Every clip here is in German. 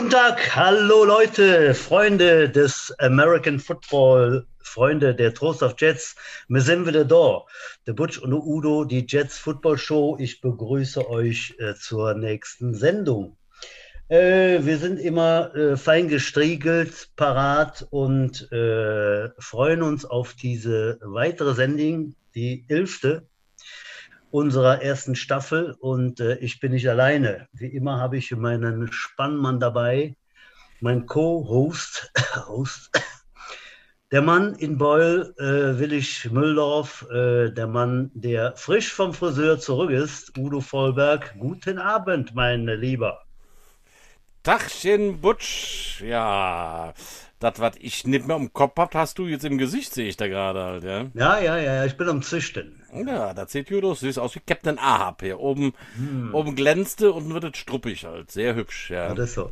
Guten Tag, hallo Leute, Freunde des American Football, Freunde der Trost of Jets. Wir sind wieder da. Der Butch und Udo, die Jets Football Show. Ich begrüße euch äh, zur nächsten Sendung. Äh, wir sind immer äh, fein gestriegelt, parat und äh, freuen uns auf diese weitere Sendung, die elfte unserer ersten Staffel und äh, ich bin nicht alleine. Wie immer habe ich meinen Spannmann dabei, mein Co-Host, Host, der Mann in Beul, äh, Willig Mülldorf, äh, der Mann, der frisch vom Friseur zurück ist, Udo Vollberg. Guten Abend, mein Lieber. Tachchen Butsch, ja, das, was ich nicht mehr im Kopf hab, hast du jetzt im Gesicht, sehe ich da gerade halt, ja. Ja, ja, ja, ich bin am Züchten. Ja, da sieht Judo süß aus wie Captain Ahab hier. Oben, hm. oben glänzte und wird es struppig halt. Sehr hübsch, ja. Ja, das so.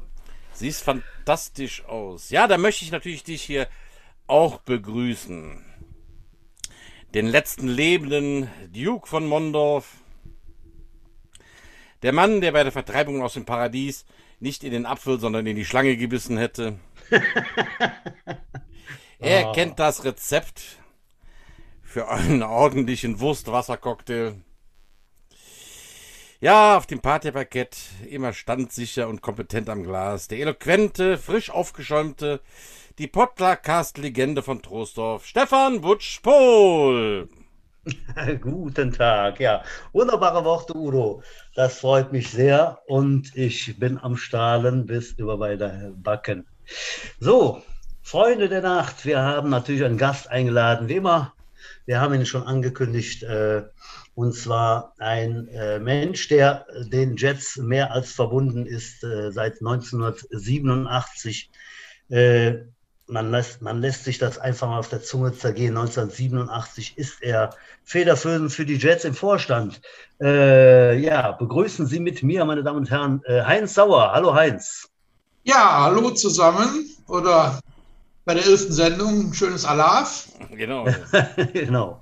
Siehst fantastisch aus. Ja, da möchte ich natürlich dich hier auch begrüßen. Den letzten lebenden Duke von Mondorf. Der Mann, der bei der Vertreibung aus dem Paradies nicht in den Apfel, sondern in die Schlange gebissen hätte. er oh. kennt das Rezept für einen ordentlichen Wurstwassercocktail. Ja, auf dem Partyparkett immer standsicher und kompetent am Glas. Der eloquente, frisch aufgeschäumte, die Podcast-Legende von Troisdorf, Stefan Butsch-Pohl. Guten Tag, ja. Wunderbare Worte, Udo. Das freut mich sehr und ich bin am Strahlen bis über beide Backen. So, Freunde der Nacht, wir haben natürlich einen Gast eingeladen, wie immer. Wir haben ihn schon angekündigt, äh, und zwar ein äh, Mensch, der den Jets mehr als verbunden ist äh, seit 1987. Man lässt, man lässt sich das einfach mal auf der Zunge zergehen. 1987 ist er federführend für die Jets im Vorstand. Äh, ja, begrüßen Sie mit mir, meine Damen und Herren, äh, Heinz Sauer. Hallo Heinz. Ja, hallo zusammen. Oder bei der ersten Sendung schönes Alaf. Genau. genau.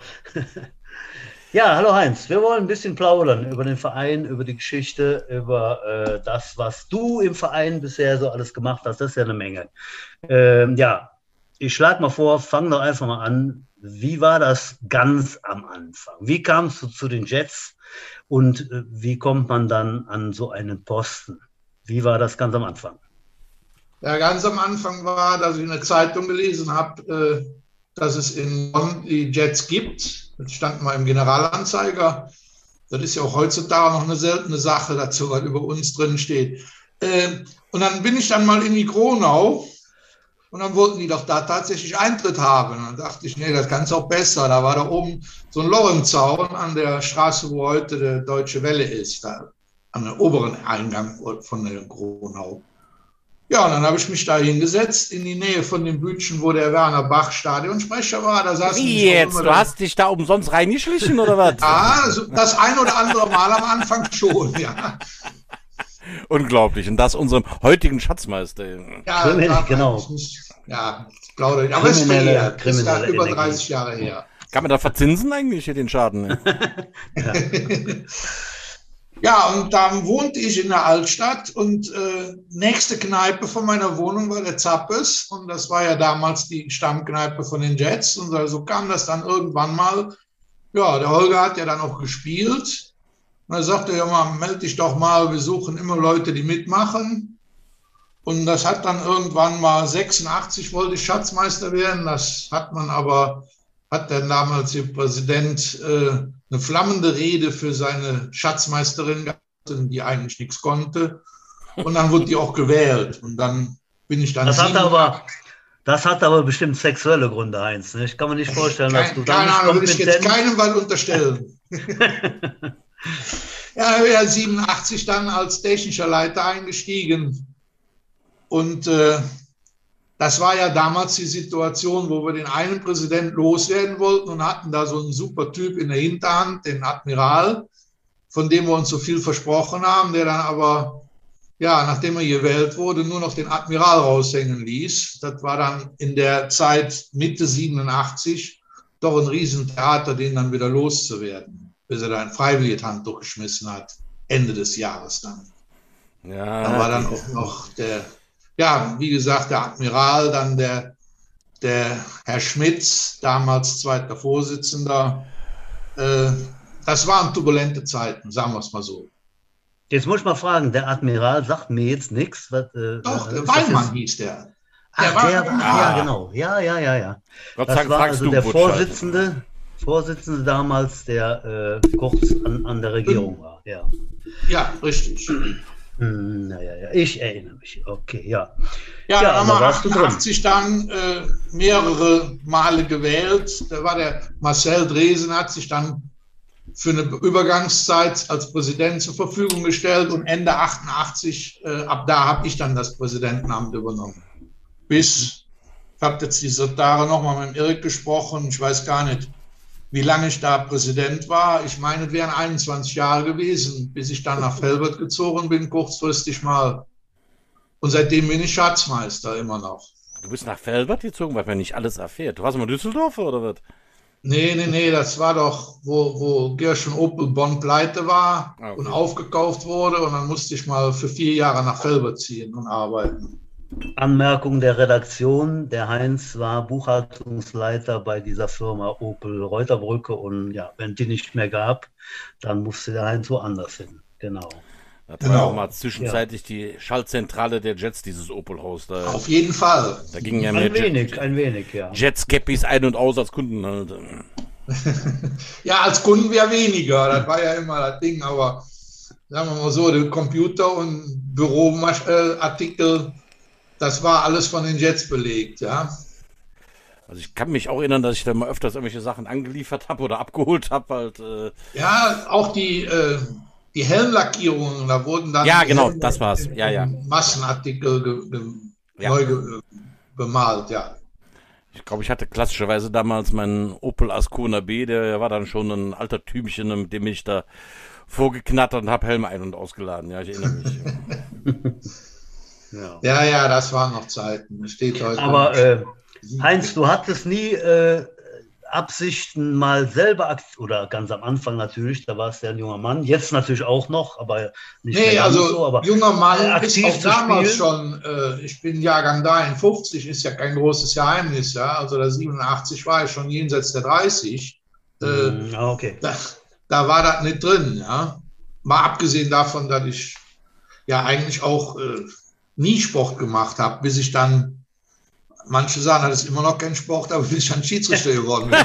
Ja, hallo Heinz. Wir wollen ein bisschen plaudern über den Verein, über die Geschichte, über äh, das, was du im Verein bisher so alles gemacht hast. Das ist ja eine Menge. Ähm, ja, ich schlage mal vor, fang doch einfach mal an. Wie war das ganz am Anfang? Wie kamst du zu den Jets und äh, wie kommt man dann an so einen Posten? Wie war das ganz am Anfang? Ja, ganz am Anfang war, dass ich in der Zeitung gelesen habe, äh, dass es in Bonn die Jets gibt. Das stand mal im Generalanzeiger. Das ist ja auch heutzutage noch eine seltene Sache dazu, was über uns drin steht. Äh, und dann bin ich dann mal in die Kronau und dann wollten die doch da tatsächlich Eintritt haben. Und dann dachte ich, nee, das kann es auch besser. Da war da oben so ein Lorenzzaun an der Straße, wo heute der Deutsche Welle ist, da der oberen Eingang von der Kronau. Ja, und dann habe ich mich da hingesetzt, in die Nähe von dem Bütchen, wo der Werner Bach Stadionsprecher war. Da saß Wie jetzt? Du hast dich da umsonst reingeschlichen oder was? ja, das ein oder andere Mal am Anfang schon, ja. Unglaublich. Und das unserem heutigen Schatzmeister. Ja, Kriminell, genau. Nicht, ja, plaudere ich. Aber es ist verjährt. Ist da über 30 Jahre her. Kann man da verzinsen eigentlich hier den Schaden? ja. Ja, und dann wohnte ich in der Altstadt und äh, nächste Kneipe von meiner Wohnung war der Zappes und das war ja damals die Stammkneipe von den Jets und so also kam das dann irgendwann mal. Ja, der Holger hat ja dann auch gespielt und er sagte, ja mal, melde dich doch mal, wir suchen immer Leute, die mitmachen. Und das hat dann irgendwann mal 86 wollte ich Schatzmeister werden, das hat man aber, hat der damalige Präsident äh, eine flammende Rede für seine Schatzmeisterin gehabt, die eigentlich nichts konnte. Und dann wurde die auch gewählt. Und dann bin ich dann. Das hat aber, das hat aber bestimmt sexuelle Gründe, Heinz. Ne? Ich kann mir nicht vorstellen, Kein, dass du da. Keine Ahnung, würde ich jetzt keinem mal unterstellen. ja, er wäre 87 dann als technischer Leiter eingestiegen. Und äh, das war ja damals die Situation, wo wir den einen Präsident loswerden wollten und hatten da so einen super Typ in der Hinterhand, den Admiral, von dem wir uns so viel versprochen haben, der dann aber, ja, nachdem er gewählt wurde, nur noch den Admiral raushängen ließ. Das war dann in der Zeit Mitte 87 doch ein Riesentheater, den dann wieder loszuwerden, bis er da ein freiwilliges Handtuch geschmissen hat, Ende des Jahres dann. Ja, da war dann auch noch der ja, wie gesagt, der Admiral, dann der, der Herr Schmitz, damals zweiter Vorsitzender. Äh, das waren turbulente Zeiten, sagen wir es mal so. Jetzt muss ich mal fragen, der Admiral sagt mir jetzt nichts. Doch, der Weinmann hieß der. Ach, war- der, Ah. ja, genau. Ja, ja, ja, ja. Gott Das war also du der halt. Vorsitzende, Vorsitzende damals, der äh, kurz an, an der Regierung war. Ja. Ja, richtig. Hm, na ja, ich erinnere mich. Okay, ja. Ja, Ja, haben wir warst du drin. 88 dann äh, mehrere Male gewählt. Da war der Marcel Dresen, hat sich dann für eine Übergangszeit als Präsident zur Verfügung gestellt und Ende 88, äh, ab da habe ich dann das Präsidentenamt übernommen. Bis, ich habe jetzt diese Tage nochmal mit dem Erik gesprochen, ich weiß gar nicht, wie lange ich da Präsident war. Ich meine, es wären 21 Jahre gewesen, bis ich dann nach Felbert gezogen bin, kurzfristig mal. Und seitdem bin ich Schatzmeister immer noch. Du bist nach Felbert gezogen, weil man nicht alles erfährt. Du warst mal Düsseldorf oder was? Nee, nee, nee, das war doch, wo, wo Gershon Opel Bonn pleite war Ah, okay. und aufgekauft wurde. Und dann musste ich mal für vier Jahre nach Felbert ziehen und arbeiten. Anmerkung der Redaktion: Der Heinz war Buchhaltungsleiter bei dieser Firma Opel Reuterbrücke und ja, wenn die nicht mehr gab, dann musste der Heinz woanders hin. Genau. War Genau. auch mal zwischenzeitlich die Schaltzentrale der Jets, dieses Opel-Haus. Da, Auf jeden Fall. da gingen ja mehr Ein wenig, Jet, ein wenig, ja. Jets-Cappies ein und aus als Kunden. Halt. Ja, als Kunden wäre weniger, das war ja immer das Ding, aber sagen wir mal so, der Computer und Büroartikel, das war alles von den Jets belegt, ja. Also ich kann mich auch erinnern, dass ich da mal öfters irgendwelche Sachen angeliefert habe oder abgeholt habe. Halt, äh, Ja, auch die, äh, die Helmlackierungen, da wurden dann Ja, genau, das war's. Ja, ja. Massenartikel ge, ge, Ja. neu ge, bemalt, ja. ich glaube, ich hatte klassischerweise damals meinen Opel Ascona B, der war dann schon ein alter Tümchen, mit dem ich da vorgeknattert und habe Helme ein- und ausgeladen. Ja, ich erinnere mich. ja. Ja, ja, das waren noch Zeiten. Das steht heute. Aber äh, Heinz, du hattest nie äh, Absichten, mal selber oder ganz am Anfang natürlich, da warst du ja ein junger Mann, jetzt natürlich auch noch, aber nicht Nee, mehr also so, aber junger äh, Mann ist aktiv auch zu damals spielen. schon, äh, ich bin Jahrgang 53, ist ja kein großes Geheimnis, ja. Also der 87 war ich schon jenseits der 30. Äh, Hm, ah, okay. da, da war das nicht drin, ja. Mal abgesehen davon, dass ich ja eigentlich auch äh, nie Sport gemacht habe, bis ich dann, manche sagen, das ist immer noch kein Sport, aber bis ich dann Schiedsrichter geworden bin.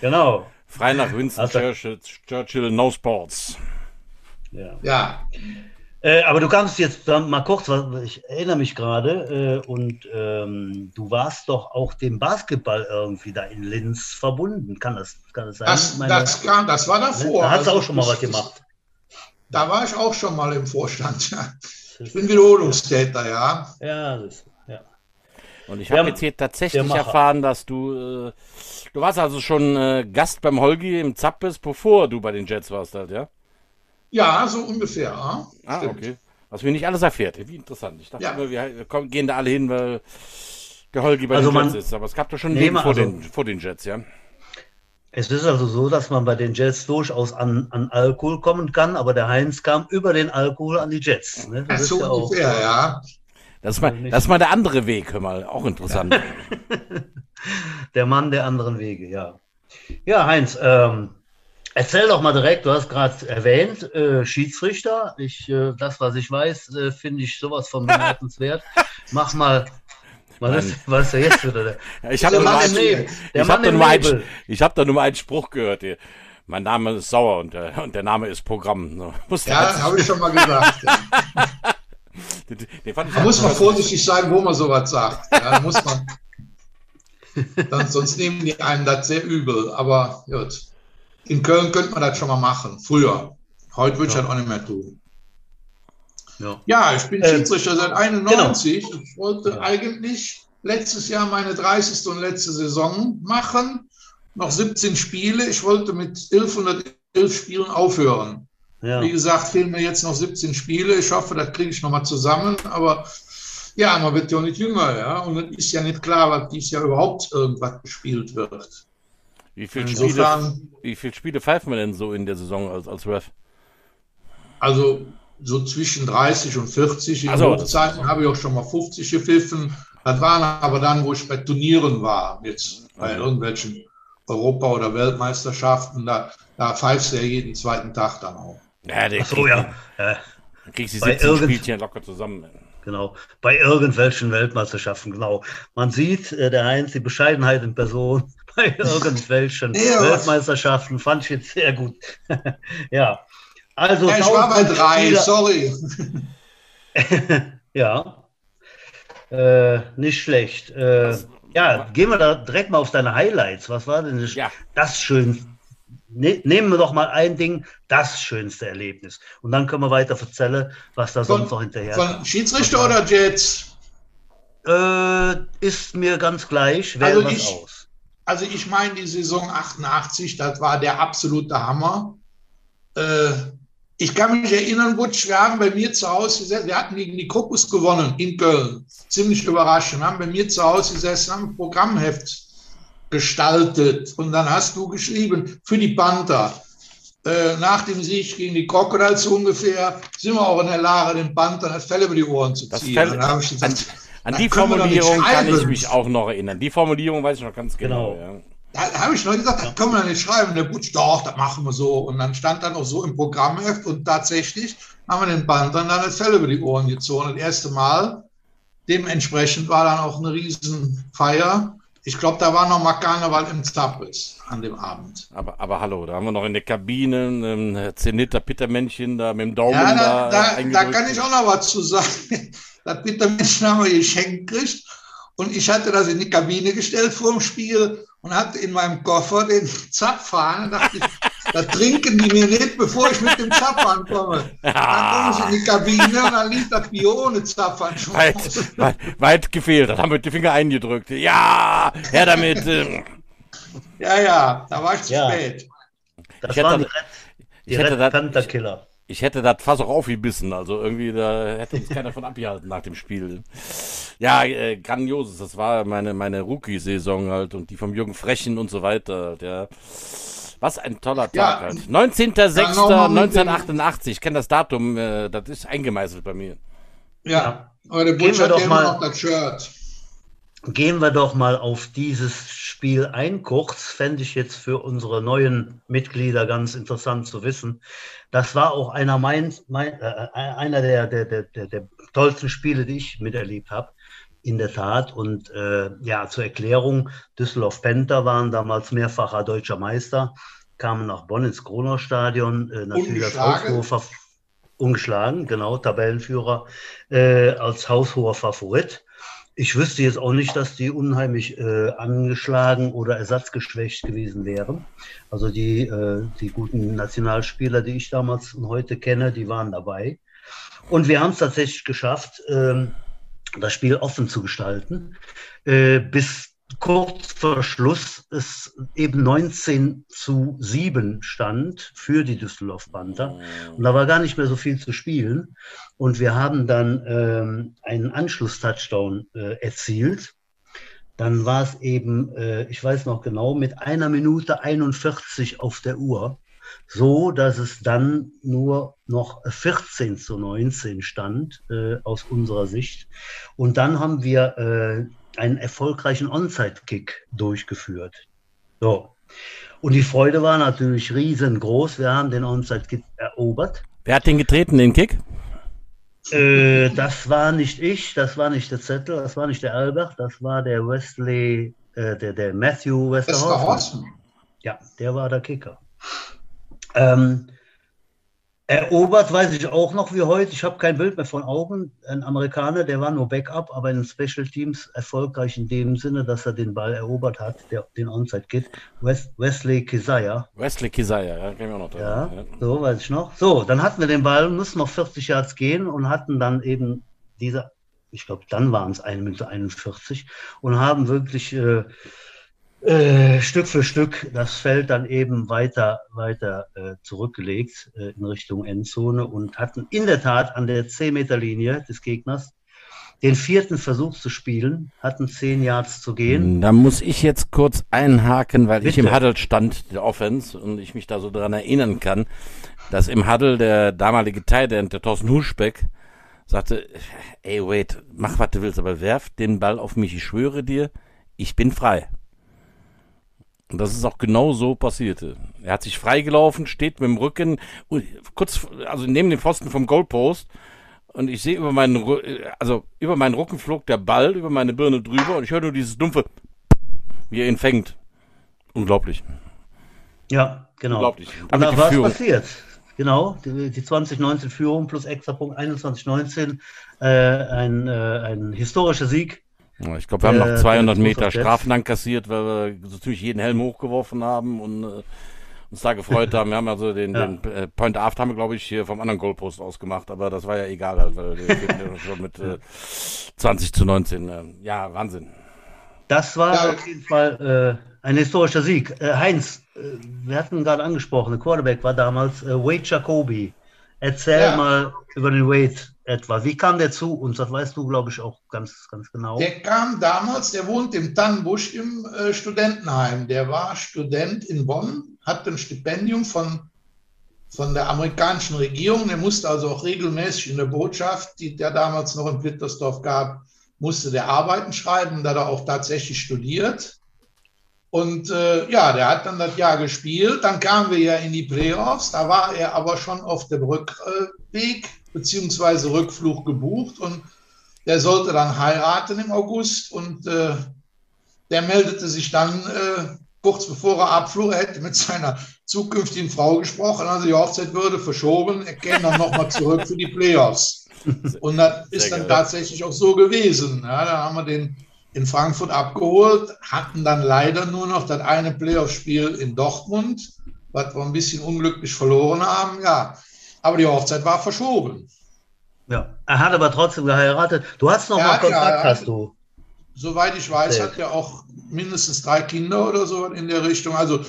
Genau. Frei nach Winston Also- Churchill, Churchill, no sports. Ja. Ja, Äh, aber du kamst jetzt dann mal kurz, ich erinnere mich gerade, äh, und ähm, du warst doch auch dem Basketball irgendwie da in Linz verbunden. Kann das, kann das sein? das, meine, das, kam, das war davor. da hast du Also auch schon mal was gemacht. Da war ich auch schon mal im Vorstand. Ja. Ich bin Wiederholungstäter, ja. Ja, das ist, ja. Und ich habe jetzt hier tatsächlich erfahren, dass du, äh, du warst also schon äh, Gast beim Holgi im Zappes, bevor du bei den Jets warst halt, ja? Ja, so ungefähr. Ja. Ah, Stimmt. okay. Was mir nicht alles erfährt. Wie interessant. Ich dachte Ja. immer, wir, kommen, gehen da alle hin, weil der Holgi bei Also den Jets man- ist. Aber es gab doch schon ein Nee, Leben man- vor, also- den, vor den Jets, ja? Es ist also so, dass man bei den Jets durchaus an, an Alkohol kommen kann, aber der Heinz kam über den Alkohol an die Jets. Ne? Ja, Das ist so ja auch, ungefähr, ja. Das ist, mal, nicht. das ist mal der andere Weg, hör mal. Auch interessant. der Mann der anderen Wege, ja. Ja, Heinz, ähm, erzähl doch mal direkt, du hast gerade erwähnt, äh, Schiedsrichter. Ich, äh, das, was ich weiß, äh, finde ich sowas von bemerkenswert. Mach mal, was ist, was ist jetzt wieder? Ich habe nur, ich hab nur ich hab nur mal einen Spruch gehört. Hier. Mein Name ist Sauer und der, und der Name ist Programm. So, muss Ja, habe ich schon mal gesagt. Ja. den, den fand ich Da muss man vorsichtig sein, wo man sowas sagt. Ja, muss man. Dann, sonst nehmen die einen das sehr übel. Aber gut. In Köln könnte man das schon mal machen. Früher. Heute würde ich Ja. das auch nicht mehr tun. Ja. Ja, ich bin Ähm, Schiedsrichter seit 91. Ich wollte eigentlich letztes Jahr meine 30. und letzte Saison machen. Noch 17 Spiele. Ich wollte mit 1111 Spielen aufhören. Ja. Wie gesagt, fehlen mir jetzt noch 17 Spiele. Ich hoffe, das kriege ich nochmal zusammen. Aber ja, man wird ja auch nicht jünger, ja. Und es ist ja nicht klar, was dieses Jahr überhaupt irgendwas gespielt wird. Wie viele Spiele, Insofern, wie viele Spiele pfeifen wir denn so in der Saison als, als Ref? also so zwischen 30 und 40. In Ach so, Hochzeiten habe ich auch schon mal 50 gepfiffen. Das waren aber dann, wo ich bei Turnieren war, jetzt bei Okay. irgendwelchen Europa- oder Weltmeisterschaften. Da, da pfeifst du ja jeden zweiten Tag dann auch. Ja, der Ach so, ja. Dann kriegst du die Bei 17 irgend- Spielchen locker zusammen. Genau, bei irgendwelchen Weltmeisterschaften, genau. Man sieht, äh, der Heinz, die Bescheidenheit in Person bei irgendwelchen Ja, Weltmeisterschaften fand ich jetzt sehr gut. ja, also. Ja, ich war bei 1000 drei, Spieler- sorry. Ja, äh, nicht schlecht. Äh, ja, gehen wir da direkt mal auf deine Highlights. Was war denn das, Ja. das Schönste? Ne, nehmen wir doch mal ein Ding, das schönste Erlebnis. Und dann können wir weiter erzählen, was da Von- sonst noch hinterher Von Schiedsrichter oder Jets? Äh, ist mir ganz gleich, wähle Also was ich- aus. Also ich meine, die Saison 88, das war der absolute Hammer. Äh, ich kann mich erinnern, Butch, wir haben bei mir zu Hause gesessen, wir hatten gegen die Krokus gewonnen in Köln. Ziemlich überraschend. Wir haben bei mir zu Hause gesessen, haben ein Programmheft gestaltet. Und dann hast du geschrieben, für die Panther. Äh, nach dem Sieg gegen die Crocodiles ungefähr sind wir auch in der Lage, den Panthern das Fell über die Ohren zu Das ziehen. Gesagt, An Dann die Formulierung kann ich mich auch noch erinnern. Die Formulierung weiß ich noch ganz genau. Genau. Ja. Da habe ich noch gesagt, das können wir nicht schreiben. Der Butch, doch, das machen wir so. Und dann stand dann auch so im Programmheft und tatsächlich haben wir den Panthern dann das Fell über die Ohren gezogen. Das erste Mal. Dementsprechend war dann auch eine Riesenfeier. Ich glaube, da war noch mal Karneval im Zappes an dem Abend. Aber, aber hallo, da haben wir noch in der Kabine ein Zeniter Pittermännchen da mit dem Daumen Ja, da, da, da, da eingedrückt. kann ich auch noch was zu sagen. Das Bittermenschen haben wir geschenkt gekriegt. Und ich hatte das in die Kabine gestellt vor dem Spiel und hatte in meinem Koffer den Zapfhahn. Da dachte ich, da trinken die mir nicht, bevor ich mit dem Zapfhahn komme. Dann komme ich in die Kabine und dann lief das Bier ohne Zapfhahn schon. Weit, weit, weit gefehlt. Da haben wir die Finger eingedrückt. Ja, her damit. Ja, ja, da war ich zu Ja. spät. Das Ich hätte waren die das- Red, die Red das- Panther Killer. Ich hätte das Fass auch aufgebissen. Also irgendwie, da hätte uns keiner von abgehalten nach dem Spiel. Ja, äh, grandioses. Das war meine, meine Rookie-Saison halt und die vom Jürgen Frechen und so weiter. Der, was ein toller Tag Ja, halt. Ja, nochmal mit dem- 19.06.1988. Ich kenne das Datum. Äh, das ist eingemeißelt bei mir. Ja, Butch wir hat doch ja immer mal- noch das Shirt. Gehen wir doch mal auf dieses Spiel ein. Kurz fände ich jetzt für unsere neuen Mitglieder ganz interessant zu wissen. Das war auch einer, mein, mein, äh, einer der, der, der, der, der tollsten Spiele, die ich miterlebt habe. In der Tat. Und äh, ja, zur Erklärung, Düsseldorf Panther waren damals mehrfacher deutscher Meister, kamen nach Bonn ins Kronau-Stadion, äh, natürlich als Fa- ungeschlagen, genau, Tabellenführer, äh, als haushoher Favorit. Ich wüsste jetzt auch nicht, dass die unheimlich äh, angeschlagen oder ersatzgeschwächt gewesen wären. Also die, äh, die guten Nationalspieler, die ich damals und heute kenne, die waren dabei. Und wir haben es tatsächlich geschafft, ähm, das Spiel offen zu gestalten. Äh, bis kurz vor Schluss es eben 19 zu 7 stand für die Düsseldorf Panther. Und da war gar nicht mehr so viel zu spielen. Und wir haben dann ähm, einen Anschluss-Touchdown äh, erzielt. Dann war es eben, äh, ich weiß noch genau, mit einer Minute 41 auf der Uhr, so dass es dann nur noch 14 zu 19 stand äh, aus unserer Sicht. Und dann haben wir äh, einen erfolgreichen Onside-Kick durchgeführt. So. Und die Freude war natürlich riesengroß. Wir haben den Onside-Kick erobert. Wer hat den getreten, den Kick? Äh, das war nicht ich, das war nicht der Zettel, das war nicht der Albert, das war der Wesley, äh, der, der Matthew Westerhoff. Ja, der war der Kicker. Ähm, erobert weiß ich auch noch wie heute. Ich habe kein Bild mehr von Augen. Ein Amerikaner, der war nur Backup, aber in den Special Teams erfolgreich in dem Sinne, dass er den Ball erobert hat, der, den Onside Kid. Wes Wesley Keziah. Wesley Kisaya, ja, kenn ich auch noch Ja, dran. so weiß ich noch. So, dann hatten wir den Ball, mussten noch 40 Yards gehen und hatten dann eben diese, ich glaube, dann waren es 1 Minute 41 und haben wirklich äh, äh, Stück für Stück das Feld dann eben weiter, weiter äh, zurückgelegt äh, in Richtung Endzone und hatten in der Tat an der 10-Meter-Linie des Gegners den vierten Versuch zu spielen, hatten zehn Yards zu gehen. Da muss ich jetzt kurz einhaken, weil ich Bitte. im Huddle stand, der Offense, und ich mich da so dran erinnern kann, dass im Huddle der damalige Tight End, der Thorsten Huschbeck, sagte, ey, wait, mach, was du willst, aber werf den Ball auf mich, ich schwöre dir, ich bin frei. Und das ist auch genau so passierte. Er hat sich freigelaufen, steht mit dem Rücken, kurz, also neben dem Pfosten vom Goalpost, und ich sehe über meinen, also über meinen Rücken flog der Ball über meine Birne drüber und ich höre nur dieses dumpfe, wie er ihn fängt. Unglaublich. Ja, genau. Unglaublich. Und Damit da war es passiert. Genau, die, die 2019 Führung plus Extrapunkt 21-19. Äh, ein, äh, ein historischer Sieg. Ja, ich glaube, wir haben Äh, noch 200 der Meter. Strafen dann kassiert, weil wir so ziemlich jeden Helm hochgeworfen haben und äh, uns da gefreut haben. Wir haben also den, Ja. den äh, Point Aft haben wir, glaube ich, hier vom anderen Goalpost aus gemacht, aber das war ja egal, halt, weil wir schon mit äh, 20 zu 19. Äh, ja, Wahnsinn. Das war Ja. auf jeden Fall äh, ein historischer Sieg. Äh, Heinz, äh, wir hatten gerade angesprochen, der Quarterback war damals äh, Wade Jacoby. Erzähl Ja. mal über den Wade etwa. Wie kam der zu uns? Das weißt du, glaube ich, auch ganz, ganz genau. Der kam damals, der wohnt im Tannenbusch im äh, Studentenheim. Der war Student in Bonn, hatte ein Stipendium von, von der amerikanischen Regierung. Der musste also auch regelmäßig in der Botschaft, die der damals noch in Plittersdorf gab, musste der Arbeiten schreiben, da hat er auch tatsächlich studiert. Und äh, ja, der hat dann das Jahr gespielt. Dann kamen wir ja in die Playoffs. Da war er aber schon auf dem Rückweg beziehungsweise Rückflug gebucht und der sollte dann heiraten im August und äh, der meldete sich dann äh, kurz bevor er abflog, er hätte mit seiner zukünftigen Frau gesprochen, also die Hochzeit würde verschoben, er käme dann nochmal zurück für die Playoffs. Und das ist dann tatsächlich auch so gewesen. Ja, dann haben wir den in Frankfurt abgeholt, hatten dann leider nur noch das eine Playoff-Spiel in Dortmund, was wir ein bisschen unglücklich verloren haben. Ja, aber die Hochzeit war verschoben. Ja. Er hat aber trotzdem geheiratet. Du hast noch Er mal ja Kontakt, hast du. Soweit ich weiß, hat er auch mindestens drei Kinder oder so in der Richtung. Also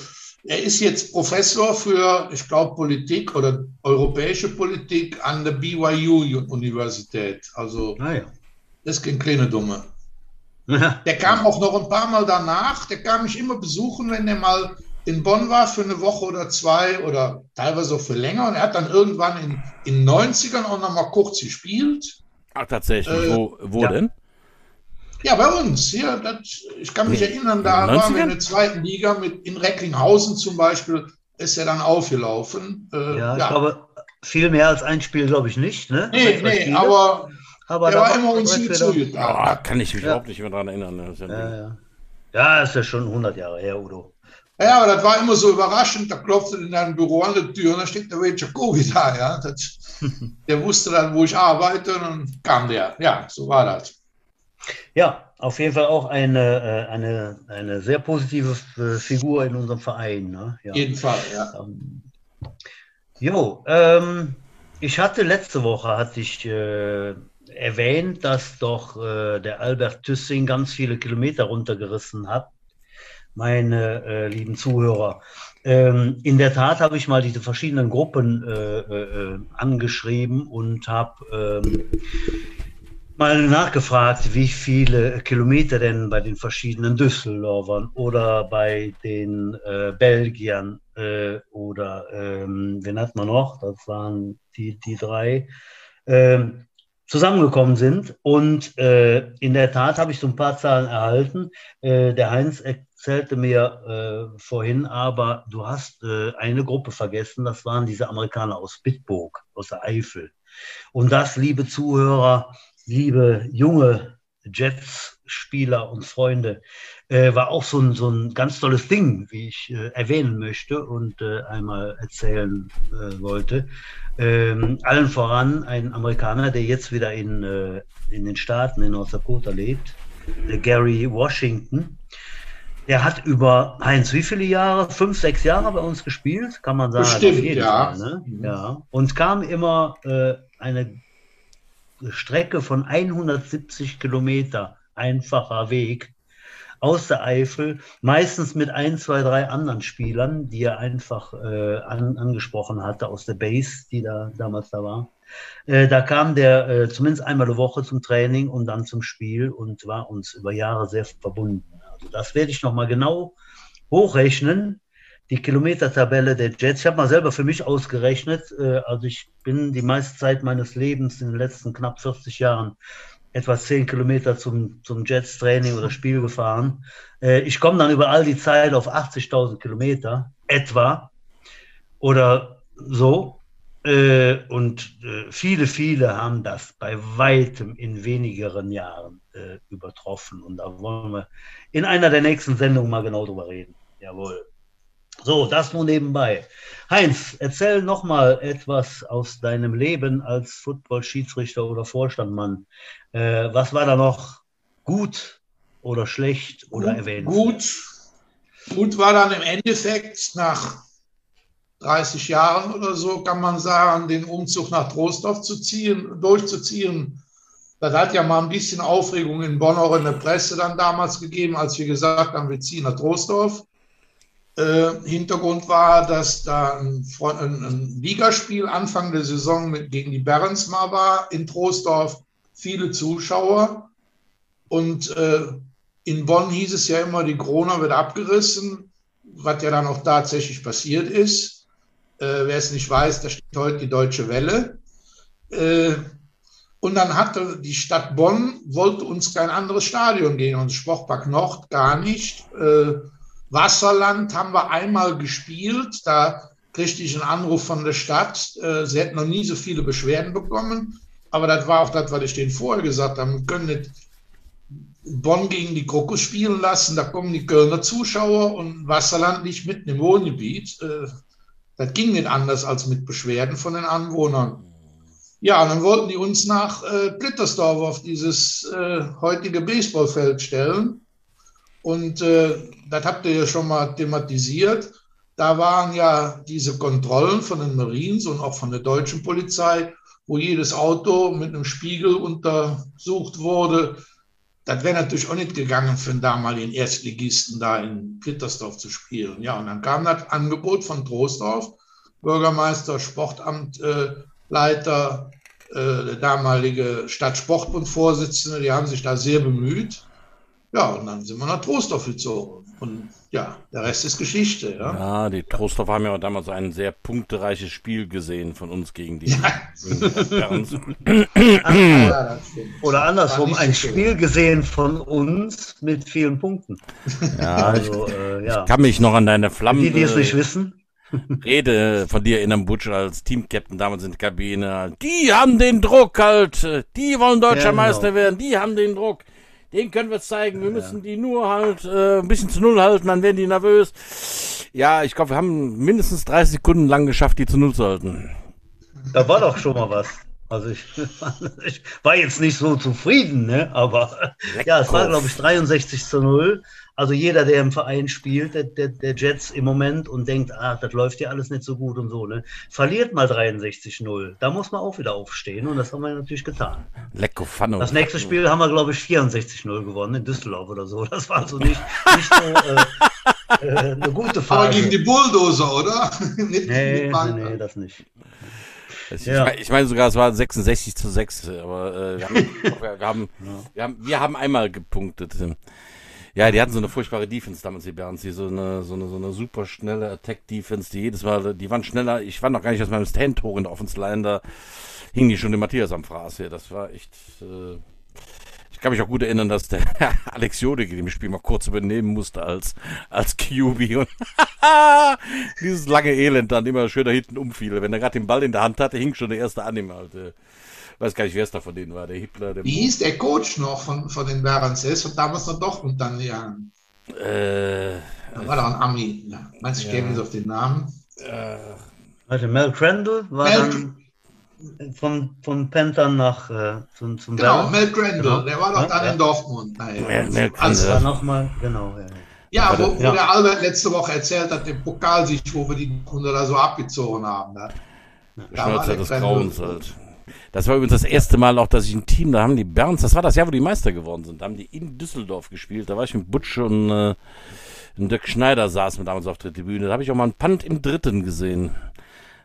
er ist jetzt Professor für, ich glaube, Politik oder europäische Politik an der BYU-Universität. Also Naja. das ist kein kleine Dumme. Ja. Der kam auch noch ein paar Mal danach. Der kam mich immer besuchen, wenn er mal in Bonn war für eine Woche oder zwei oder teilweise auch für länger. Und er hat dann irgendwann in in 90ern auch noch mal kurz gespielt. Ach, tatsächlich. Äh, wo wo ja. denn? Ja, bei uns. Hier, das, ich kann mich In erinnern, da den waren wir 90ern? in der zweiten Liga mit in Recklinghausen zum Beispiel, ist er dann aufgelaufen. Äh, Ja, ich glaube, viel mehr als ein Spiel, glaube ich nicht. Ne? nee, nee, Spiele. aber aber der da war immer uns zugetan. Ah, kann ich mich Ja. überhaupt nicht mehr dran erinnern. ne? Das ist ja Ja, ja. ja, ist ja schon 100 Jahre her, Udo. Ja, aber das war immer so überraschend. Da klopfte in einem Büro an der Tür und da steht der Jacobi da. Ja. Das, der wusste dann, wo ich arbeite und dann kam der. Ja, so war das. Ja, auf jeden Fall auch eine, äh, eine, eine sehr positive äh, Figur in unserem Verein. Ne? Ja. Jeden Fall, ja. Ähm, Jo, ähm, ich hatte letzte Woche hatte ich äh, erwähnt, dass doch äh, der Albert Tüssing ganz viele Kilometer runtergerissen hat. Meine äh, lieben Zuhörer. Ähm, in der Tat habe ich mal diese verschiedenen Gruppen äh, äh, angeschrieben und habe ähm, mal nachgefragt, wie viele Kilometer denn bei den verschiedenen Düsseldorfern oder bei den äh, Belgiern äh, oder ähm, wen hat man noch? Das waren die, die drei. Ähm, zusammengekommen sind. Und äh, in der Tat habe ich so ein paar Zahlen erhalten. Äh, der Heinz erzählte mir äh, vorhin, aber du hast äh, eine Gruppe vergessen, das waren diese Amerikaner aus Bitburg, aus der Eifel. Und das, liebe Zuhörer, liebe junge Jets-Spieler und Freunde, äh, war auch so ein, so ein ganz tolles Ding, wie ich äh, erwähnen möchte und äh, einmal erzählen äh, wollte. Ähm, allen voran ein Amerikaner, der jetzt wieder in, äh, in den Staaten, in North Dakota lebt, der Gary Washington. Der hat über, Heinz, wie viele Jahre? Fünf, sechs Jahre bei uns gespielt, kann man sagen. Bestimmt, ja. Fall, ne? Mhm. ja. Und kam immer äh, eine Strecke von 170 Kilometer einfacher Weg aus der Eifel, meistens mit ein, zwei, drei anderen Spielern, die er einfach äh, an, angesprochen hatte aus der Base, die da damals da war. Äh, da kam der äh, zumindest einmal eine Woche zum Training und dann zum Spiel und war uns über Jahre sehr verbunden. Also das werde ich nochmal genau hochrechnen. Die Kilometertabelle der Jets. Ich habe mal selber für mich ausgerechnet. Äh, also ich bin die meiste Zeit meines Lebens in den letzten knapp 40 Jahren etwa 10 Kilometer zum, zum Jets-Training oder Spiel gefahren. Äh, ich komme dann über all die Zeit auf 80.000 Kilometer etwa oder so. Äh, und äh, viele, viele haben das bei weitem in wenigeren Jahren äh, übertroffen. Und da wollen wir in einer der nächsten Sendungen mal genau drüber reden. Jawohl. So, das nur nebenbei. Heinz, erzähl noch mal etwas aus deinem Leben als Football-Schiedsrichter oder Vorstandmann. Äh, was war da noch gut oder schlecht oder erwähnt? Gut, gut war dann im Endeffekt nach 30 Jahren oder so, kann man sagen, den Umzug nach Trostorf zu ziehen, durchzuziehen. Das hat ja mal ein bisschen Aufregung in Bonn auch in der Presse dann damals gegeben, als wir gesagt haben, wir ziehen nach Trostorf. Äh, Hintergrund war, dass da ein, ein, ein, Ligaspiel Anfang der Saison mit, gegen die Berens mal war in Trostorf, viele Zuschauer. Und äh, in Bonn hieß es ja immer, die Corona wird abgerissen, was ja dann auch tatsächlich passiert ist. Äh, wer es nicht weiß, da steht heute die Deutsche Welle. Äh, und dann hatte die Stadt Bonn, wollte uns kein anderes Stadion gehen, und Sportpark Nord gar nicht. Wasserland haben wir einmal gespielt, da kriegte ich einen Anruf von der Stadt, äh, sie hätten noch nie so viele Beschwerden bekommen, aber das war auch das, was ich denen vorher gesagt habe, wir können nicht Bonn gegen die Krokus spielen lassen, da kommen die Kölner Zuschauer und Wasserland nicht mitten im Wohngebiet. Äh, das ging nicht anders als mit Beschwerden von den Anwohnern. Ja, und dann wollten die uns nach äh, Plittersdorf auf dieses äh, heutige Baseballfeld stellen. Und äh, das habt ihr ja schon mal thematisiert. Da waren ja diese Kontrollen von den Marines und auch von der deutschen Polizei, wo jedes Auto mit einem Spiegel untersucht wurde. Das wäre natürlich auch nicht gegangen für einen damaligen Erstligisten da in Plittersdorf zu spielen. Ja, und dann kam das Angebot von Trostorf, Bürgermeister, Sportamtleiter, äh, der damalige Stadtsportbund-Vorsitzende, die haben sich da sehr bemüht. Ja, und dann sind wir nach Trostorf gezogen. Und ja, der Rest ist Geschichte. Ja, ja die Trostorf haben ja damals ein sehr punktereiches Spiel gesehen von uns gegen die. Ja. Oder andersrum, ein Spiel gesehen von uns mit vielen Punkten. Ja, also, ich, äh, ja. ich kann mich noch an deine Flammen. Die, die es nicht wissen. Rede von dir erinnern, Butch, als Teamcaptain damals in der Kabine. Die haben den Druck halt. Die wollen deutscher ja, genau. Meister werden. Die haben den Druck. Den können wir zeigen. Wir müssen die nur halt äh, ein bisschen zu Null halten, dann werden die nervös. Ja, ich glaube, wir haben mindestens 30 Sekunden lang geschafft, die zu Null zu halten. Da war doch schon mal was. Also ich, ich war jetzt nicht so zufrieden, ne? aber Leck ja, es war, glaube ich, 63 zu 0. Also jeder, der im Verein spielt, der, der, der, Jets im Moment und denkt, ah, das läuft ja alles nicht so gut und so, ne? Verliert mal 63-0. Da muss man auch wieder aufstehen und das haben wir natürlich getan. Lecko Pfanne. Das nächste Spiel haben wir, glaube ich, 64-0 gewonnen in Düsseldorf oder so. Das war also nicht, nicht so äh, äh, eine gute Phase. Aber gegen die Bulldozer, oder? nee, nee, nee, das nicht. Ich, ja. ich meine sogar, es war 66 zu 6, aber äh, wir, haben, wir, haben, wir, haben, wir haben einmal gepunktet. Ja, die hatten so eine furchtbare Defense damals, die Berns, die so eine, so eine, so eine super schnelle Attack-Defense, die jedes Mal, die waren schneller, ich war noch gar nicht aus meinem Stand-Tor in der Offense Line, da hing die schon den Matthias am Fraß hier, das war echt, äh, ich kann mich auch gut erinnern, dass der Alex Jodeke dem Spiel mal kurz übernehmen musste als, als QB und dieses lange Elend dann immer schön da hinten umfiel. Wenn er gerade den Ball in der Hand hatte, hing schon der erste an halt. Äh weiß gar nicht, wer es da von denen war, der Hitler. Der Wie hieß der Coach noch von, von den Berenses und damals noch Dortmund dann ja. Äh, da war doch ein Ami. Ja. Meinst du, ich ja. käme jetzt auf den Namen? Äh, also Mel Crandall war Mel dann von, von Panthern nach äh, zum, zum Genau, Mel Crandall, genau. der war doch ja? dann in Dortmund. Naja, Mel, Mel also, war noch mal, genau. Ja, ja wo, wo der Albert letzte Woche erzählt hat, den Pokalsieg, wo wir die Hunde da so abgezogen haben. Da, da war des Grauens halt. Das war übrigens das erste Mal auch, dass ich ein Team, da haben die Berns, das war das Jahr, wo die Meister geworden sind, da haben die in Düsseldorf gespielt. Da war ich mit Butsch und, äh, und Dirk Schneider saß mit damals auf der Tribüne. Da habe ich auch mal einen Punt im dritten gesehen.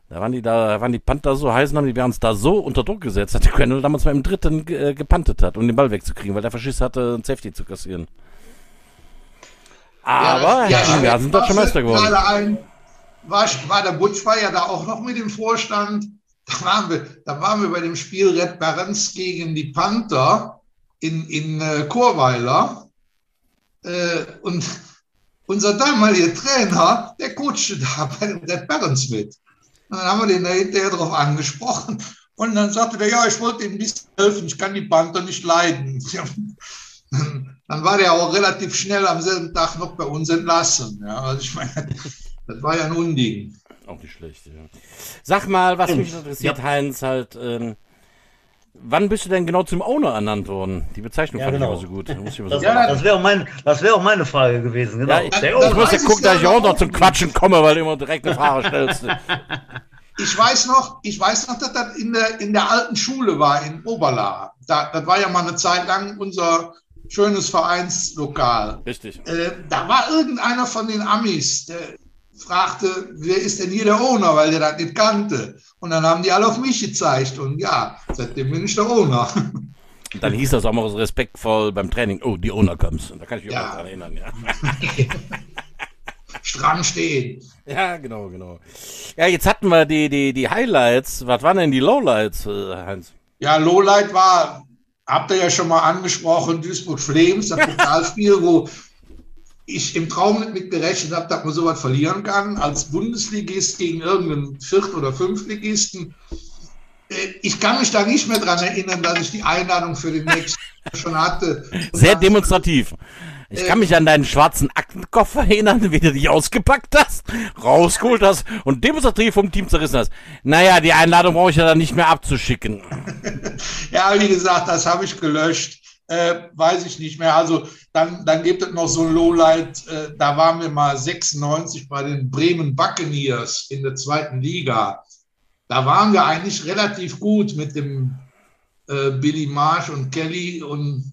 Da waren die da, waren die Panther so heiß und haben die uns da so unter Druck gesetzt, dass der Quennel damals mal im dritten äh, gepantet hat, um den Ball wegzukriegen, weil der Faschist hatte, ein Safety zu kassieren. Aber ja, ja, ja sind doch schon Meister geworden. Ein, war, war der Butch war ja da auch noch mit dem Vorstand. Da waren wir, da waren wir bei dem Spiel Red Barents gegen die Panther in, in äh, Chorweiler. Äh, und unser damaliger Trainer, der coachte da bei den Red Barents mit. Und dann haben wir den da hinterher drauf angesprochen. Und dann sagte der, ja, ich wollte ihm ein bisschen helfen, ich kann die Panther nicht leiden. Dann war der auch relativ schnell am selben Tag noch bei uns entlassen. Ja, also ich meine, das war ja ein Unding. Auch nicht schlecht, ja. Sag mal, was mich interessiert, ja. Heinz, halt, ähm, Wann bist du denn genau zum Owner ernannt worden? Die Bezeichnung ja, fand genau. ich aber so gut. Da das, ja, das wäre auch, mein, wär auch meine Frage gewesen. Genau. Ja, ich, ich muss ja gucken, dass ich auch noch zum Quatschen komme, weil du immer direkt eine Frage stellst. ich weiß noch, ich weiß noch, dass das in der, in der alten Schule war, in Oberla. Da, das war ja mal eine Zeit lang unser schönes Vereinslokal. Richtig. Äh, da war irgendeiner von den Amis, der fragte, wer ist denn hier der Owner, weil der das nicht kannte. Und dann haben die alle auf mich gezeigt. Und ja, seitdem bin ich der Owner. Und dann hieß das auch mal so respektvoll beim Training, oh, die Owner kommst. Da kann ich mich ja. auch daran erinnern, ja. Stramm stehen. Ja, genau, genau. Ja, jetzt hatten wir die, die, die Highlights. Was waren denn die Lowlights, äh, Heinz? Ja, Lowlight war, habt ihr ja schon mal angesprochen, Duisburg Flames, das Pokalspiel, wo ich im Traum nicht mit gerechnet habe, dass man sowas verlieren kann, als Bundesligist gegen irgendeinen Viert- oder Fünftligisten. Äh, ich kann mich da nicht mehr dran erinnern, dass ich die Einladung für den nächsten schon hatte. Sehr demonstrativ. Ich kann mich an deinen schwarzen Aktenkoffer erinnern, wie du dich ausgepackt hast, rausgeholt hast und demonstrativ vom Team zerrissen hast. Naja, die Einladung brauche ich ja dann nicht mehr abzuschicken. ja, wie gesagt, das habe ich gelöscht. Äh, weiß ich nicht mehr. Also dann, dann gibt es noch so ein Lowlight, äh, da waren wir mal 96 bei den Bremen Buccaneers in der zweiten Liga. Da waren wir eigentlich relativ gut mit dem äh, Billy Marsh und Kelly und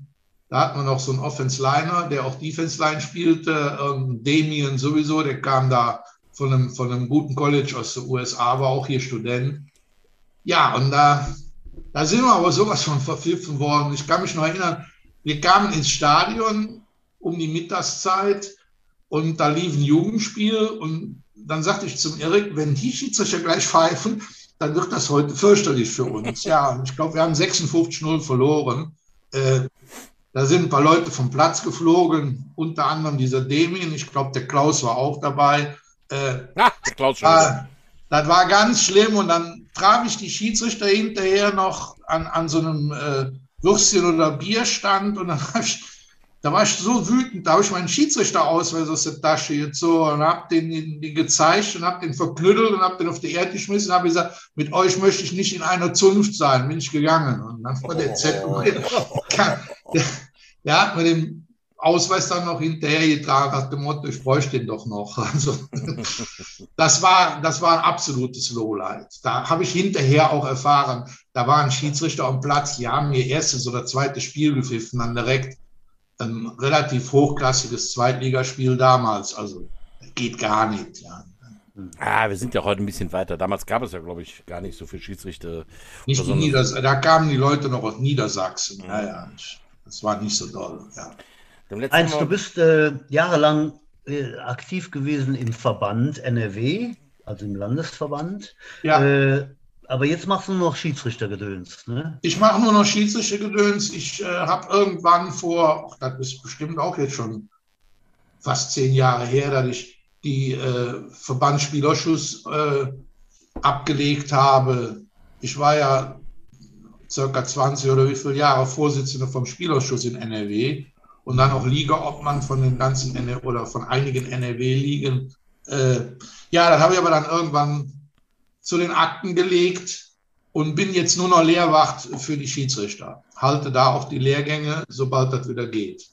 da hat man noch so einen Offense-Liner, der auch Defense-Line spielte. Ähm, Damien sowieso, der kam da von einem, von einem guten College aus den USA, war auch hier Student. Ja, und da da sind wir aber sowas von verpfiffen worden. Ich kann mich noch erinnern, wir kamen ins Stadion um die Mittagszeit und da lief ein Jugendspiel und dann sagte ich zum Erik, wenn die Schiedsrichter gleich pfeifen, dann wird das heute fürchterlich für uns. Ja, und ich glaube, wir haben 56-0 verloren. Äh, da sind ein paar Leute vom Platz geflogen, unter anderem dieser Demien. Ich glaube, der Klaus war auch dabei. Äh, ja, Klaus. Äh, das war ganz schlimm und dann traf ich die Schiedsrichter hinterher noch an, an so einem äh, Würstchen oder Bierstand und dann ich, da war ich so wütend, da habe ich meinen Schiedsrichterausweis aus der Tasche gezogen und habe den, den, den, gezeigt und habe den verknüttelt und habe den auf die Erde geschmissen und habe gesagt, mit euch möchte ich nicht in einer Zunft sein, bin ich gegangen. Und dann war der Z, der, der hat mir den Ausweis dann noch hinterher getragen, hat dem Motto, ich bräuchte den doch noch. Also, das war, das war ein absolutes Lowlight. Da habe ich hinterher auch erfahren, da war ein Schiedsrichter am Platz, die haben ihr erstes oder zweites Spiel gepfiffen, dann direkt ein relativ hochklassiges Zweitligaspiel damals. Also, geht gar nicht, ja. Ah, wir sind ja heute ein bisschen weiter. Damals gab es ja, glaube ich, gar nicht so viele Schiedsrichter. Nicht so da kamen die Leute noch aus Niedersachsen. Ja, ja. Das war nicht so toll, ja. Eins, du bist äh, jahrelang äh, aktiv gewesen im Verband NRW, also im Landesverband. Ja. Äh, aber jetzt machst du nur noch Schiedsrichtergedöns, ne? Ich mache nur noch Schiedsrichtergedöns. Ich äh, habe irgendwann vor, ach, das ist bestimmt auch jetzt schon fast zehn Jahre her, dass ich die äh, Verbandsspielerschuss äh, abgelegt habe. Ich war ja circa 20 oder wie viele Jahre Vorsitzender vom Spielausschuss in NRW und dann auch Ligaobmann von den ganzen NR oder von einigen NRW-Ligen. Äh, ja, das habe ich aber dann irgendwann zu den Akten gelegt und bin jetzt nur noch Lehrwacht für die Schiedsrichter. Halte da auch die Lehrgänge, sobald das wieder geht.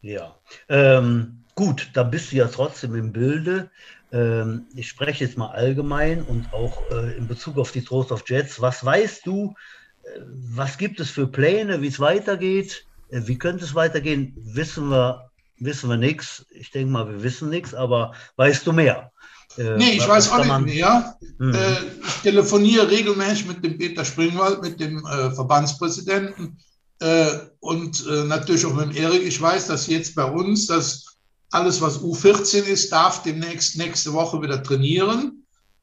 Ja, ähm, gut, da bist du ja trotzdem im Bilde. Ähm, ich spreche jetzt mal allgemein und auch äh, in Bezug auf die Trost of Jets. Was weißt du was gibt es für Pläne, wie es weitergeht? Äh, wie könnte es weitergehen? Wissen wir, wissen wir nichts. Ich denke mal, wir wissen nichts, aber weißt du mehr? Äh, nee, ich weiß auch nicht mehr. Mhm. Äh, ich telefoniere regelmäßig mit dem Peter Springwald, mit dem äh, Verbandspräsidenten äh, und äh, natürlich auch mit dem Erik. Ich weiß, dass jetzt bei uns, dass alles, was U14 ist, darf demnächst nächste Woche wieder trainieren.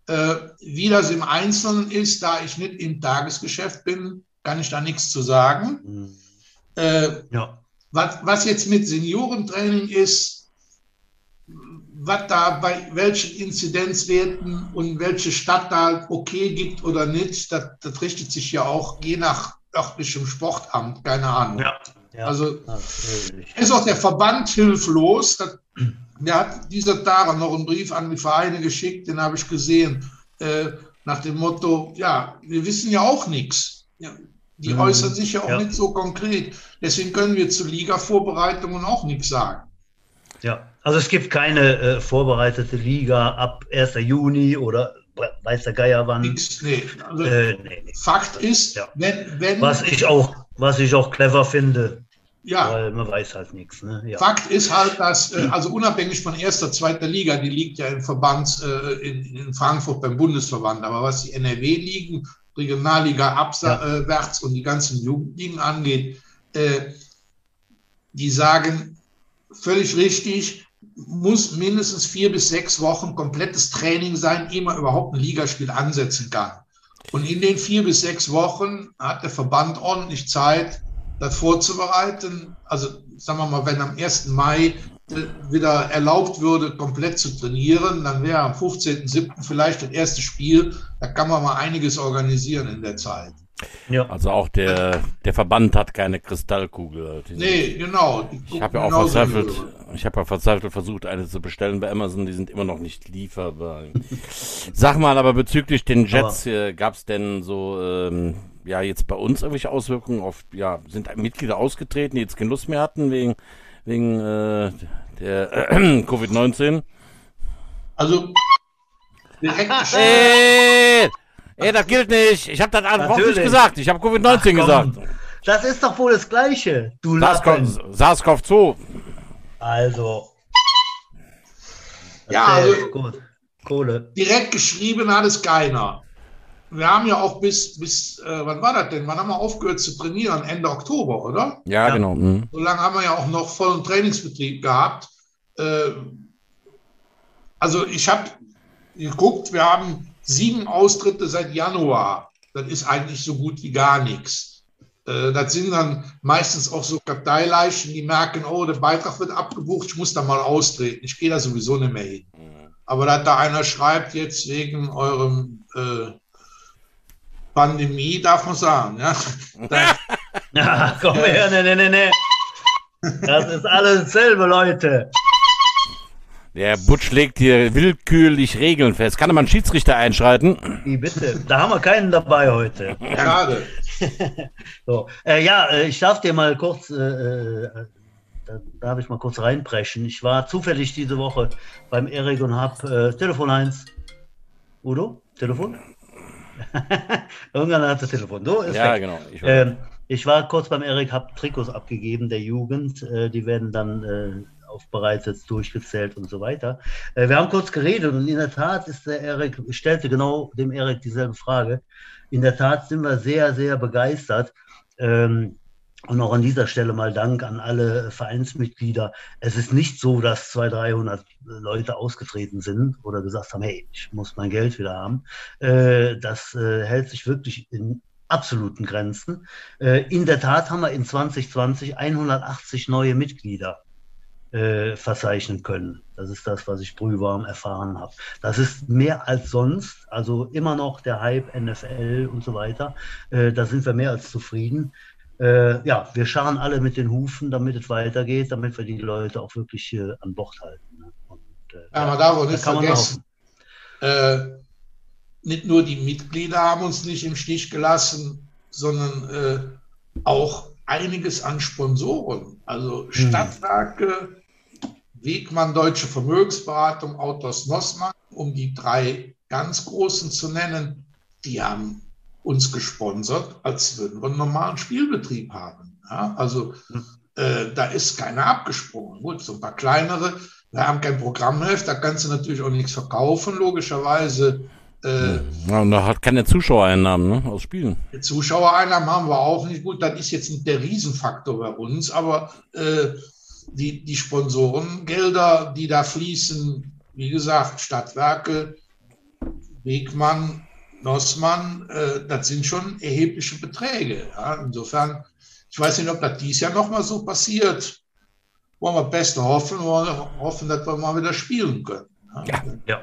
Äh, wie das im Einzelnen ist, da ich nicht im Tagesgeschäft bin, kann ich da nichts zu sagen. Mhm. ja. was, was jetzt mit Seniorentraining ist, was da bei welchen Inzidenzwerten und welche Stadt da okay gibt oder nicht, das, das richtet sich ja auch je nach örtlichem Sportamt, keine Ahnung. Ja, ja, also ist auch der Verband hilflos. Der hat dieser Tage noch einen Brief an die Vereine geschickt, den habe ich gesehen, äh, nach dem Motto, ja, wir wissen ja auch nichts. Ja, die mhm. äußern sich ja auch ja. nicht so konkret. Deswegen können wir zu Liga-Vorbereitungen auch nichts sagen. Ja, also es gibt keine äh, vorbereitete Liga ab 1. Juni oder weiß der Geier wann. Nix, nee. Also äh, nee. Fakt ist, ja. wenn, wenn. Was ich auch, was ich auch clever finde. Ja. Weil man weiß halt nichts. Ne? Ja. Fakt ist halt, dass, äh, also unabhängig von erster, zweiter Liga, die liegt ja im Verband äh, in, in, Frankfurt beim Bundesverband, aber was die NRW-Ligen, Regionalliga abwärts ja. und die ganzen Jugendligen angeht, äh, die sagen völlig richtig, muss mindestens vier bis sechs Wochen komplettes Training sein, ehe man überhaupt ein Ligaspiel ansetzen kann. Und in den vier bis sechs Wochen hat der Verband ordentlich Zeit, das vorzubereiten. Also sagen wir mal, wenn am 1. Mai wieder erlaubt würde, komplett zu trainieren, dann wäre am 15.07. vielleicht das erste Spiel. Da kann man mal einiges organisieren in der Zeit. Ja. Also auch der, der Verband hat keine Kristallkugel. Nee, genau. Ich habe ja auch verzweifelt, ich habe ja verzweifelt versucht, eine zu bestellen bei Amazon, die sind immer noch nicht lieferbar. Sag mal, aber bezüglich den Jets, äh, gab es denn so, ähm, ja, jetzt bei uns irgendwelche Auswirkungen auf, ja, sind Mitglieder ausgetreten, die jetzt keine Lust mehr hatten wegen, wegen äh, der äh, Covid-19? Also, direkt. Äh, Ey, das gilt nicht. Ich habe das auch nicht gesagt. Ich habe Covid-19 gesagt. Das ist doch wohl das Gleiche, du SARS-CoV-2. Also. Ja, also, gut. Kohle. Direkt geschrieben hat es keiner. Wir haben ja auch bis, bis äh, wann war das denn? Wann haben wir aufgehört zu trainieren? Ende Oktober, oder? Ja, ja. genau. Mhm. So lange haben wir ja auch noch vollen Trainingsbetrieb gehabt. Äh, also ich habe geguckt, wir haben sieben Austritte seit Januar. Das ist eigentlich so gut wie gar nichts. Äh, das sind dann meistens auch so Karteileichen, die merken, oh, der Beitrag wird abgebucht, ich muss da mal austreten. Ich gehe da sowieso nicht mehr hin. Aber dass da einer schreibt, jetzt wegen eurem äh, Pandemie, darf man sagen. Ja, ja komm her, ne, ne, ne, ne. Das ist alles dasselbe, Leute. Der Butch legt hier willkürlich Regeln fest. Kann er mal einen Schiedsrichter einschreiten? Wie bitte? Da haben wir keinen dabei heute. Schade. so. Äh, ja, äh, ich darf dir mal kurz, äh, äh, da darf ich mal kurz reinbrechen. Ich war zufällig diese Woche beim Erik und habe äh, Telefon 1. Udo, Telefon? Irgendwann hat das Telefon. So, ja, weg. genau. Ich war, ähm, ich war kurz beim Erik, habe Trikots abgegeben der Jugend. Äh, die werden dann aufbereitet, durchgezählt und so weiter. Äh, wir haben kurz geredet und in der Tat ist der Erik, stellte genau dem Erik dieselbe Frage. In der Tat sind wir sehr, sehr begeistert. Ähm, und auch an dieser Stelle mal Dank an alle Vereinsmitglieder. Es ist nicht so, dass 200, 300 Leute ausgetreten sind oder gesagt haben, hey, ich muss mein Geld wieder haben. Äh, das äh, hält sich wirklich in absoluten Grenzen. In der Tat haben wir in 2020 180 neue Mitglieder äh, verzeichnen können. Das ist das, was ich brühwarm erfahren habe. Das ist mehr als sonst, also immer noch der Hype NFL und so weiter. Äh, da sind wir mehr als zufrieden. Äh, ja, wir scharren alle mit den Hufen, damit es weitergeht, damit wir die Leute auch wirklich äh, an Bord halten. Ne? Und, äh, ja, man darf auch nicht vergessen, äh, nicht nur die Mitglieder haben uns nicht im Stich gelassen, sondern äh, auch einiges an Sponsoren. Also hm. Stadtwerke, Wegmann Deutsche Vermögensberatung, Autos Nossmann, um die drei ganz großen zu nennen, die haben uns gesponsert, als würden wir einen normalen Spielbetrieb haben. Ja, also hm. äh, da ist keiner abgesprungen. Gut, so ein paar kleinere, wir haben kein Programmheft, da kannst du natürlich auch nichts verkaufen, logischerweise. Äh, ja, und da hat keine Zuschauereinnahmen ne, aus Spielen. Zuschauereinnahmen haben wir auch nicht. Gut, das ist jetzt nicht der Riesenfaktor bei uns, aber äh, die, die Sponsorengelder, die da fließen, wie gesagt, Stadtwerke, Wegmann, Nossmann, äh, das sind schon erhebliche Beträge. Ja. Insofern, ich weiß nicht, ob das dies Jahr nochmal so passiert. Wollen wir beste hoffen, wollen wir hoffen, dass wir mal wieder spielen können. Ja, ja.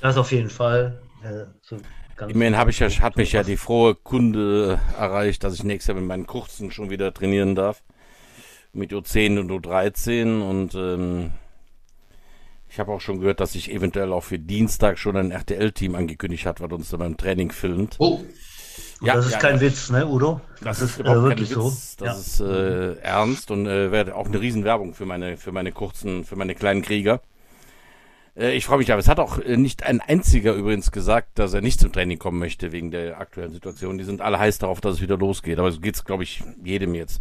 das auf jeden Fall. Äh, so Immerhin habe ich ja, hat mich ja die frohe Kunde erreicht, dass ich nächstes Jahr mit meinen Kurzen schon wieder trainieren darf. Mit U10 und U13 und ähm, ich habe auch schon gehört, dass sich eventuell auch für Dienstag schon ein RTL-Team angekündigt hat, was uns dann beim Training filmt. Oh. Ja, das ist ja, kein ja. Witz, ne, Udo? Das, das ist, ist äh, wirklich so. Das ja. ist äh, ernst und äh, wäre auch eine Riesenwerbung für meine, für meine kurzen, für meine kleinen Krieger. Äh, ich freue mich aber. Es hat auch äh, nicht ein einziger übrigens gesagt, dass er nicht zum Training kommen möchte wegen der aktuellen Situation. Die sind alle heiß darauf, dass es wieder losgeht. Aber so geht es, glaube ich, jedem jetzt.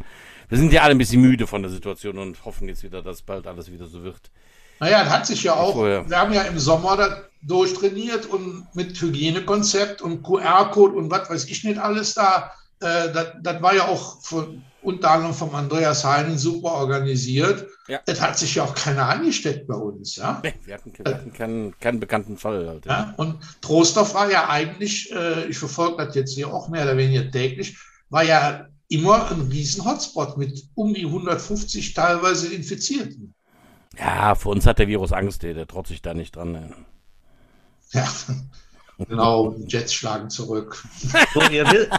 Wir sind ja alle ein bisschen müde von der Situation und hoffen jetzt wieder, dass bald alles wieder so wird. Naja, das hat sich ja auch, Vorher. wir haben ja im Sommer da durchtrainiert und mit Hygienekonzept und QR-Code und was weiß ich nicht alles da. Äh, das, das war ja auch von, unter anderem vom Andreas Heinen super organisiert. Ja. Das hat sich ja auch keiner angesteckt bei uns. Ja? Nee, wir hatten, wir hatten keinen, keinen bekannten Fall. Halt, ja. ja. und Trostorf war ja eigentlich, äh, ich verfolge das jetzt hier auch mehr oder weniger täglich, war ja immer ein riesen Hotspot mit um die 150 teilweise Infizierten. Ja, für uns hat der Virus Angst, der, der traut sich da nicht dran. Ey. Ja, genau, die Jets schlagen zurück. So, ihr,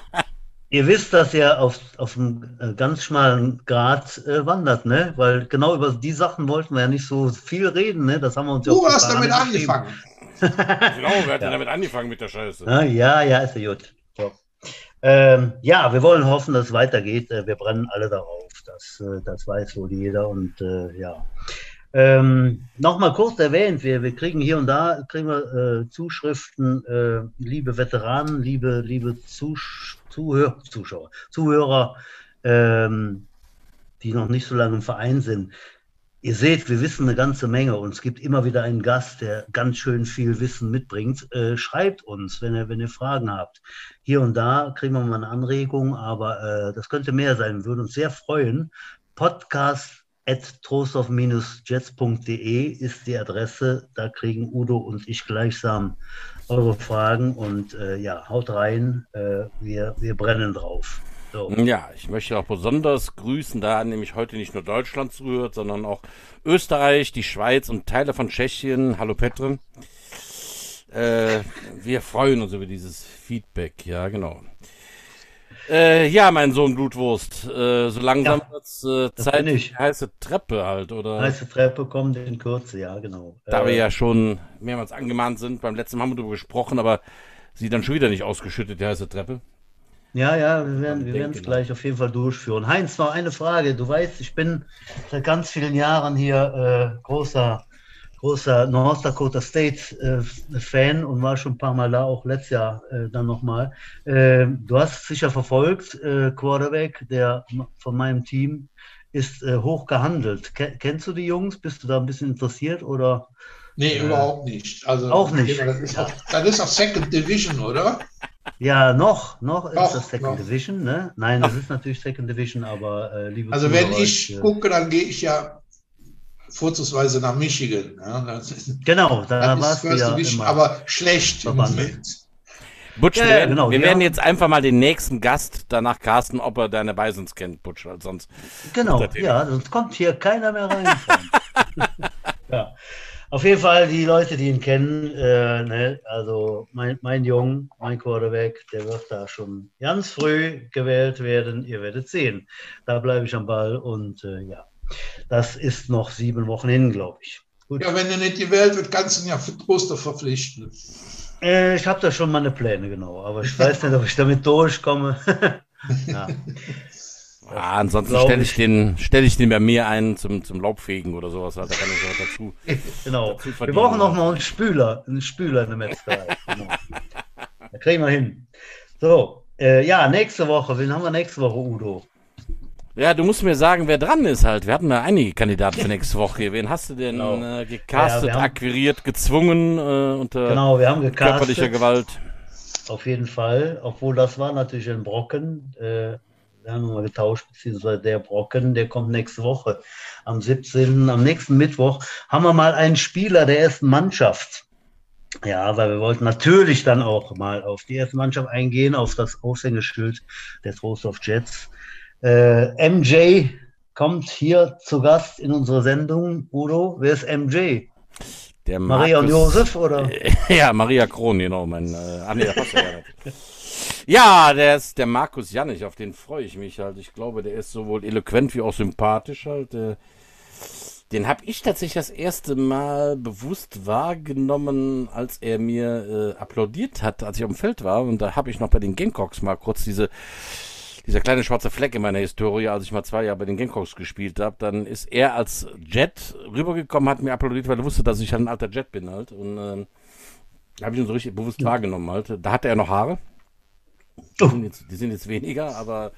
ihr, wisst, dass ihr auf, auf einem äh, ganz schmalen Grad äh, wandert, ne? Weil genau über die Sachen wollten wir ja nicht so viel reden, ne? Das haben wir uns ja Du hast damit angefangen. genau, wer hat ja. damit angefangen mit der Scheiße? Ah, ja, ja, ist ja gut. So. Ähm, ja, wir wollen hoffen, dass es weitergeht. Äh, wir brennen alle darauf. Das, äh, das weiß wohl jeder. Und äh, ja. Ähm, Nochmal kurz erwähnt, wir, wir kriegen hier und da kriegen wir äh, Zuschriften, äh, liebe Veteranen, liebe, liebe Zusch Zuhör Zuschauer, Zuhörer, ähm, die noch nicht so lange im Verein sind. Ihr seht, wir wissen eine ganze Menge und es gibt immer wieder einen Gast, der ganz schön viel Wissen mitbringt. Äh, schreibt uns, wenn ihr, wenn ihr Fragen habt. Hier und da kriegen wir mal eine Anregung, aber äh, das könnte mehr sein. Wir würden uns sehr freuen. Podcast at trostorf-jets.de ist die Adresse. Da kriegen Udo und ich gleichsam eure Fragen und äh, ja, haut rein. Äh, wir, wir brennen drauf. So. Ja, ich möchte auch besonders grüßen, da nämlich heute nicht nur Deutschland zuhört, sondern auch Österreich, die Schweiz und Teile von Tschechien. Hallo Petrin. Äh, wir freuen uns über dieses Feedback, ja, genau. Äh, ja, mein Sohn Blutwurst. Äh, so langsam ja, wird's äh, Zeit ich. heiße Treppe halt, oder? Heiße Treppe kommt in Kürze, ja, genau. Da äh, wir ja schon mehrmals angemahnt sind, beim letzten Mal haben wir darüber gesprochen, aber sie dann schon wieder nicht ausgeschüttet, die heiße Treppe. Ja, ja, wir werden wir es gleich auf jeden Fall durchführen. Heinz, noch eine Frage. Du weißt, ich bin seit ganz vielen Jahren hier äh, großer großer North Dakota State äh, Fan und war schon ein paar Mal da, auch letztes Jahr äh, dann nochmal. Äh, du hast sicher verfolgt, äh, Quarterback, der von meinem Team ist äh, hoch gehandelt. Ke kennst du die Jungs? Bist du da ein bisschen interessiert oder? Nee, äh, überhaupt nicht. Also, auch nicht. Das ist auch, das ist auch Second Division, oder? Ja, noch, noch ist das Second noch. Division, ne? Nein, das ist natürlich Second Division, aber äh, liebe Also wenn ich gucke, dann gehe ich ja vorzugsweise nach Michigan. Ja, genau, da war es ja immer aber schlecht im Moment. Butch, ja, wir, werden, genau, wir werden jetzt einfach mal den nächsten Gast danach casten, ob er deine Bisons kennt, Butch, weil sonst. Genau, ja, sonst kommt hier keiner mehr rein. ja. Auf jeden Fall die Leute, die ihn kennen, äh, ne, also mein, mein Jung, mein Quarterback, der wird da schon ganz früh gewählt werden. Ihr werdet sehen. Da bleibe ich am Ball und äh, ja. Das ist noch sieben Wochen hin, glaube ich. Gut. Ja, wenn er nicht gewählt wird, kannst du ihn ja für Troster verpflichten. Äh, ich habe da schon meine Pläne, genau. Aber ich weiß nicht, ob ich damit durchkomme. ja. Ah, ansonsten stelle ich, den, stell ich den bei mir ein zum, zum Laubfegen oder sowas. Da kann ich auch dazu. genau. Dazu wir brauchen noch mal einen Spüler, einen Spüler in der Metzgerei. Genau. Da kriegen wir hin. So, äh, ja, nächste Woche. Wen haben wir nächste Woche, Udo? Ja, du musst mir sagen, wer dran ist halt. Wir hatten da einige Kandidaten für nächste Woche. Wen hast du denn Genau. äh, gecastet, Ja, haben- akquiriert, gezwungen äh, unter Genau, wir haben körperlicher gecastet. Gewalt? Auf jeden Fall. Obwohl das war natürlich ein Brocken. Äh, wir haben mal getauscht, beziehungsweise der Brocken, der kommt nächste Woche. Am 17., am nächsten Mittwoch, haben wir mal einen Spieler der ersten Mannschaft. Ja, weil wir wollten natürlich dann auch mal auf die erste Mannschaft eingehen, auf das Aushängeschild der Trostorf Jets. Äh, MJ kommt hier zu Gast in unserer Sendung. Udo, wer ist MJ? Der Maria und Markus- Josef, oder? Ja, Maria Kron, genau, mein. Äh, ah, nee, ja. Ja, der ist der Markus Jannig, auf den freue ich mich halt. Ich glaube, der ist sowohl eloquent wie auch sympathisch halt. Äh, den habe ich tatsächlich das erste Mal bewusst wahrgenommen, als er mir äh, applaudiert hat, als ich auf dem Feld war. Und da habe ich noch bei den Gamecocks mal kurz diese dieser kleine schwarze Fleck in meiner Historie, als ich mal zwei Jahre bei den Gamecocks gespielt habe, dann ist er als Jet rübergekommen, hat mir applaudiert, weil er wusste, dass ich halt ein alter Jet bin halt. Und ähm, da habe ich ihn so richtig bewusst wahrgenommen halt. Da hatte er noch Haare. Die sind jetzt, die sind jetzt weniger, aber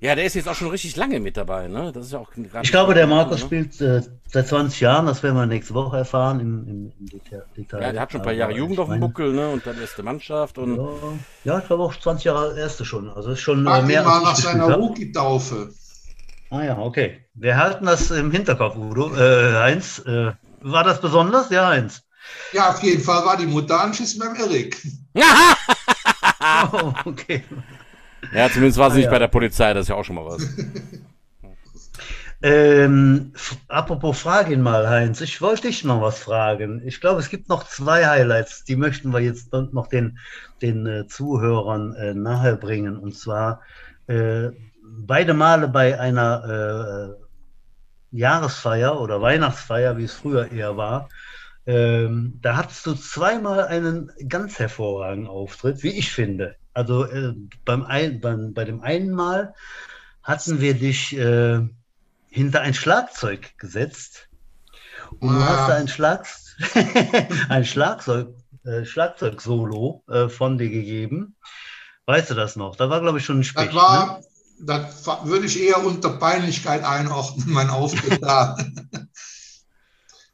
ja, der ist jetzt auch schon richtig lange mit dabei, ne? Das ist ja auch gerade- Ich glaube, der Markus ne? spielt äh, seit 20 Jahren, das werden wir nächste Woche erfahren im, im, im Detail. Ja, der hat schon ein paar Aber Jahre Jugend auf dem Buckel, ne? Und dann erste Mannschaft und Ja, ja, ich glaube auch 20 Jahre erste schon. Also ist schon äh, Frag ihn mehr mal als nach seiner. Rookie-Taufe. Ah ja, okay. Wir halten das im Hinterkopf, Udo. Äh, Heinz, äh, war das besonders? Ja, Heinz. Ja, auf jeden Fall war die Mutter beim Erik. Oh, okay. Ja, zumindest war sie Ah, nicht ja. bei der Polizei, das ist ja auch schon mal was. Ähm, apropos, frag ihn mal, Heinz. Ich wollte dich noch was fragen. Ich glaube, es gibt noch zwei Highlights, die möchten wir jetzt noch den, den äh, Zuhörern äh, nahebringen. Und zwar äh, beide Male bei einer äh, Jahresfeier oder Weihnachtsfeier, wie es früher eher war. Ähm, da hattest du zweimal einen ganz hervorragenden Auftritt, wie ich finde. Also äh, beim ein, beim, bei dem einen Mal hatten wir dich äh, hinter ein Schlagzeug gesetzt. Und du Ah. hast da ein, Schlags ein Schlagzeug, äh, Schlagzeug-Solo äh, von dir gegeben. Weißt du das noch? Da war, glaube ich, schon ein Specht. Das war, das würde ich eher unter Peinlichkeit einordnen, mein Auftritt da. ne?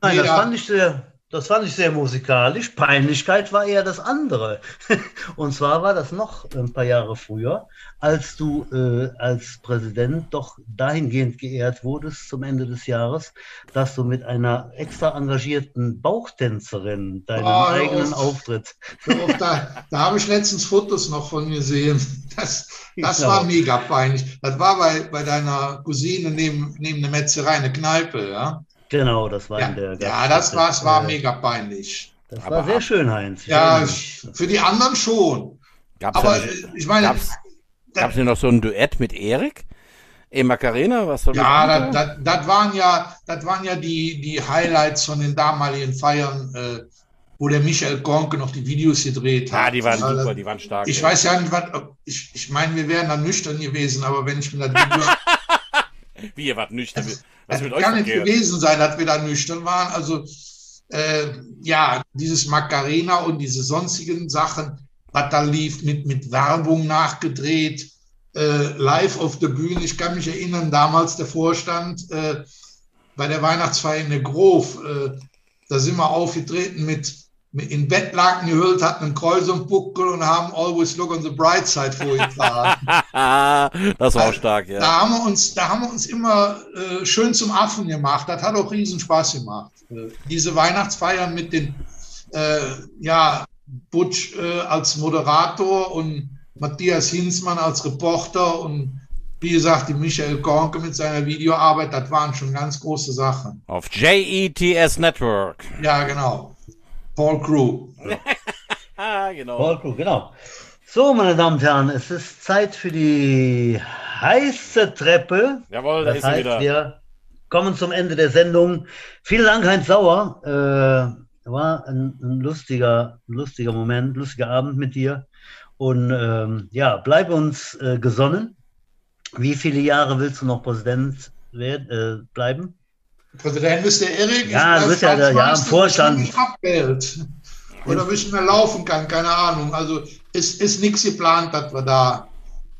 Nein, das Ja. fand ich sehr, das fand ich sehr musikalisch. Peinlichkeit war eher das andere. Und zwar war das noch ein paar Jahre früher, als du äh, als Präsident doch dahingehend geehrt wurdest zum Ende des Jahres, dass du mit einer extra engagierten Bauchtänzerin deinen Oh, eigenen oh. Auftritt. Oft da, da habe ich letztens Fotos noch von mir gesehen. Das, das war mega peinlich. Das war bei, bei deiner Cousine neben, neben der Metzgerei, eine Kneipe, ja. Genau, das war Ja, in der ja das war, es war äh, mega peinlich. Das Aber war sehr schön, Heinz. Ja, für die anderen schon. Gab's Aber ja, äh, ich meine, gab's, gab's denn noch so ein Duett mit Erik? E Macarena, was soll Ja, das? das, das, das waren ja, das waren ja die, die Highlights von den damaligen Feiern, äh, wo der Michael Gornke noch die Videos gedreht hat. Ja, die waren Also, super, die waren stark. Ich ey. weiß ja nicht, was, ich, ich meine, wir wären dann nüchtern gewesen, aber wenn ich mir das Video, Wie, ihr wart nüchtern. Was das ist mit euch kann nicht verkehrt? gewesen sein, dass wir da nüchtern waren. Also, äh, ja, dieses Macarena und diese sonstigen Sachen, was da lief, mit, mit Werbung nachgedreht, äh, live auf der Bühne. Ich kann mich erinnern, damals der Vorstand äh, bei der Weihnachtsfeier in der Grof, äh, da sind wir aufgetreten mit in Bettlaken gehüllt, hatten einen Kreuz und Buckel und haben Always Look on the Bright Side vorgetragen. das war auch stark, ja. Da haben wir uns, da haben wir uns immer äh, schön zum Affen gemacht. Das hat auch riesen Spaß gemacht. Äh, diese Weihnachtsfeiern mit den, äh, ja, Butch äh, als Moderator und Matthias Hinzmann als Reporter und wie gesagt, die Michael Gornke mit seiner Videoarbeit, das waren schon ganz große Sachen. Auf JETS Network. Ja, genau. Paul Crew. Ah, genau. Paul Krug, genau. So, meine Damen und Herren, es ist Zeit für die heiße Treppe. Jawohl, da Das ist er heißt, wieder. wir kommen zum Ende der Sendung. Vielen Dank, Heinz Sauer. Äh, war ein, ein lustiger, lustiger Moment, lustiger Abend mit dir. Und ähm, ja, bleib uns äh, gesonnen. Wie viele Jahre willst du noch Präsident werden, äh, bleiben? Präsident ist der Erik. Ja, bist ja der- ja, im Vorstand. Mich abwählt. Oder ein bisschen mehr laufen kann, keine Ahnung. Also es ist nichts geplant, dass wir da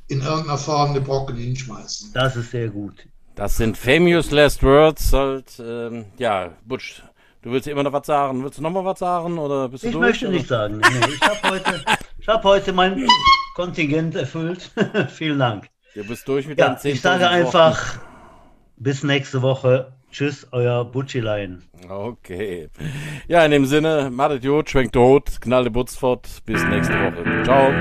in irgendeiner Form eine Brocken hinschmeißen. Das ist sehr gut. Das sind famous last words. Halt, ähm, ja, Butch, du willst immer noch was sagen. Willst du noch mal was sagen? Oder bist du Ich durch, möchte oder? nicht sagen. Nee. Ich habe heute, ich hab heute mein Kontingent erfüllt. Vielen Dank. Du bist durch mit Ja, deinen 10.000 ich sage einfach bis nächste Woche. Tschüss, euer Butchilein. Okay. Ja, in dem Sinne, macht gut, schwenkt tot, knallt Butzfort. Bis nächste Woche. Ciao.